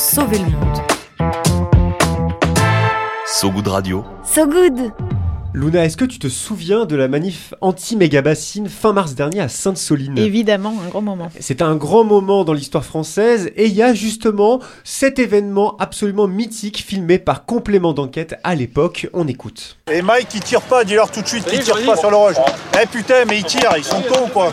sauver le monde. So Good Radio. So Good Luna, est-ce que tu te souviens de la manif anti-mégabassine fin mars dernier à Sainte-Soline? Évidemment, un grand moment. C'est un grand moment dans l'histoire française et il y a justement cet événement absolument mythique filmé par complément d'enquête à l'époque. On écoute. Et Mike, il tire pas, dis-leur tout de suite qu'il tire pas sur le rush. Eh putain, mais ils tirent, ils sont cons quoi?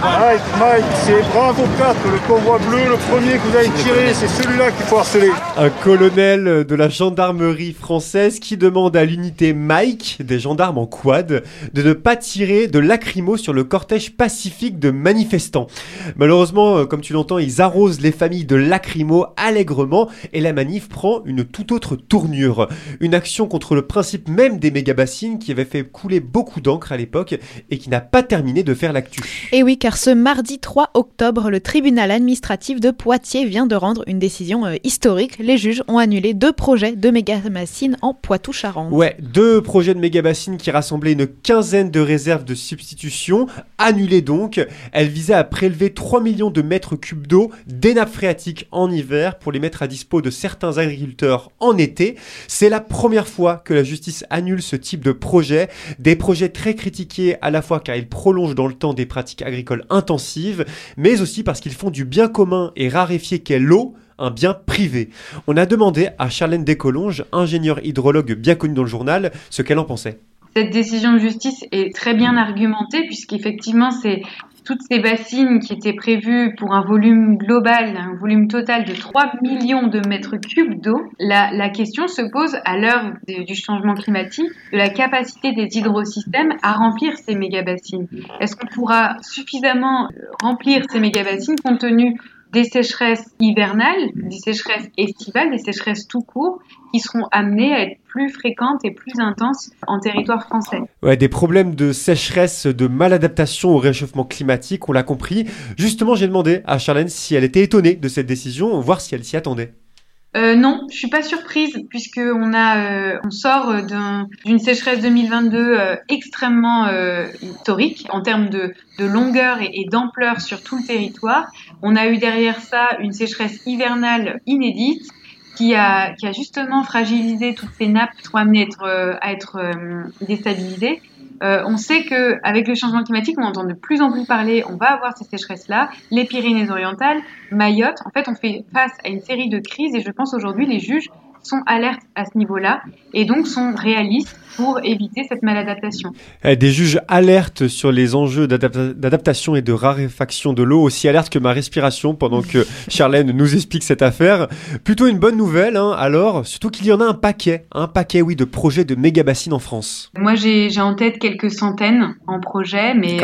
Mike, Mike, c'est Bravo 4, le convoi bleu, le premier que vous avez tiré, c'est celui-là qu'il faut harceler. Un colonel de la gendarmerie française qui demande à l'unité Mike, des gendarmes en quad, de ne pas tirer de lacrymo sur le cortège pacifique de manifestants. Malheureusement, euh, comme tu l'entends, ils arrosent les familles de lacrymo allègrement et la manif prend une toute autre tournure. Une action contre le principe même des mégabassines qui avait fait couler beaucoup d'encre à l'époque et qui n'a pas terminé de faire l'actu. Et oui, car ce mardi 3 octobre, le tribunal administratif de Poitiers vient de rendre une décision euh, historique. Les juges ont annulé deux projets de mégabassines en Poitou-Charentes. Ouais, deux projets de méga-bassines qui rassemblaient une quinzaine de réserves de substitution, annulées donc. Elles visaient à prélever 3 millions de mètres cubes d'eau des nappes phréatiques en hiver pour les mettre à dispo de certains agriculteurs en été. C'est la première fois que la justice annule ce type de projet. Des projets très critiqués à la fois car ils prolongent dans le temps des pratiques agricoles intensives, mais aussi parce qu'ils font du bien commun et raréfié qu'est l'eau un bien privé. On a demandé à Charlène Descolonges, ingénieure hydrologue bien connue dans le journal, ce qu'elle en pensait. Cette décision de justice est très bien argumentée puisqu'effectivement c'est toutes ces bassines qui étaient prévues pour un volume global, un volume total de 3 millions de mètres cubes d'eau, la, question se pose à l'heure du changement climatique de la capacité des hydrosystèmes à remplir ces méga-bassines. Est-ce qu'on pourra suffisamment remplir ces méga-bassines compte tenu des sécheresses hivernales, des sécheresses estivales, des sécheresses tout court, qui seront amenées à être plus fréquentes et plus intenses en territoire français. Ouais, des problèmes de sécheresse, de maladaptation au réchauffement climatique, on l'a compris. Justement, j'ai demandé à Charlène si elle était étonnée de cette décision, voir si elle s'y attendait. Euh, non, je suis pas surprise puisque on a, euh, on sort d'une sécheresse 2022 euh, extrêmement euh, historique en termes de, de longueur et, d'ampleur sur tout le territoire. On a eu derrière ça une sécheresse hivernale inédite qui a, qui a justement fragilisé toutes ces nappes sont amenées à être, à être déstabilisées. Euh, on sait que avec le changement climatique, on entend de plus en plus parler, on va avoir ces sécheresses-là, les Pyrénées-Orientales, Mayotte. En fait, on fait face à une série de crises et je pense aujourd'hui les juges sont alertes à ce niveau-là et donc sont réalistes pour éviter cette maladaptation. Des juges alertes sur les enjeux d'adaptation et de raréfaction de l'eau, aussi alertes que ma respiration pendant que Charlène nous explique cette affaire. Plutôt une bonne nouvelle, hein, alors, surtout qu'il y en a un paquet, un paquet, oui, de projets de méga bassines en France. Moi, j'ai en tête quelques centaines en projet, mais...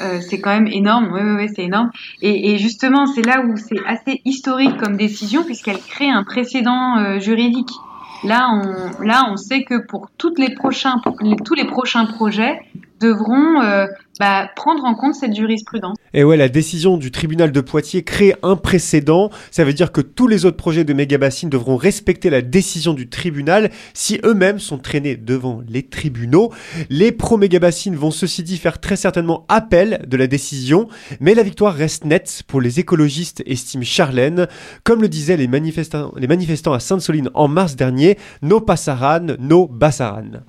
Euh, c'est quand même énorme, oui, oui, oui c'est énorme. Et, justement, c'est là où c'est assez historique comme décision, puisqu'elle crée un précédent euh, juridique. Là, on, là, on sait que pour toutes les prochains, tous les prochains projets, devront euh, bah, prendre en compte cette jurisprudence. Et ouais, la décision du tribunal de Poitiers crée un précédent. Ça veut dire que tous les autres projets de mégabassines devront respecter la décision du tribunal si eux-mêmes sont traînés devant les tribunaux. Les pro-mégabassines vont ceci dit faire très certainement appel de la décision, mais la victoire reste nette pour les écologistes, estime Charlène. Comme le disaient les manifestants, les manifestants à Sainte-Soline en mars dernier, no passaran, no bassaran.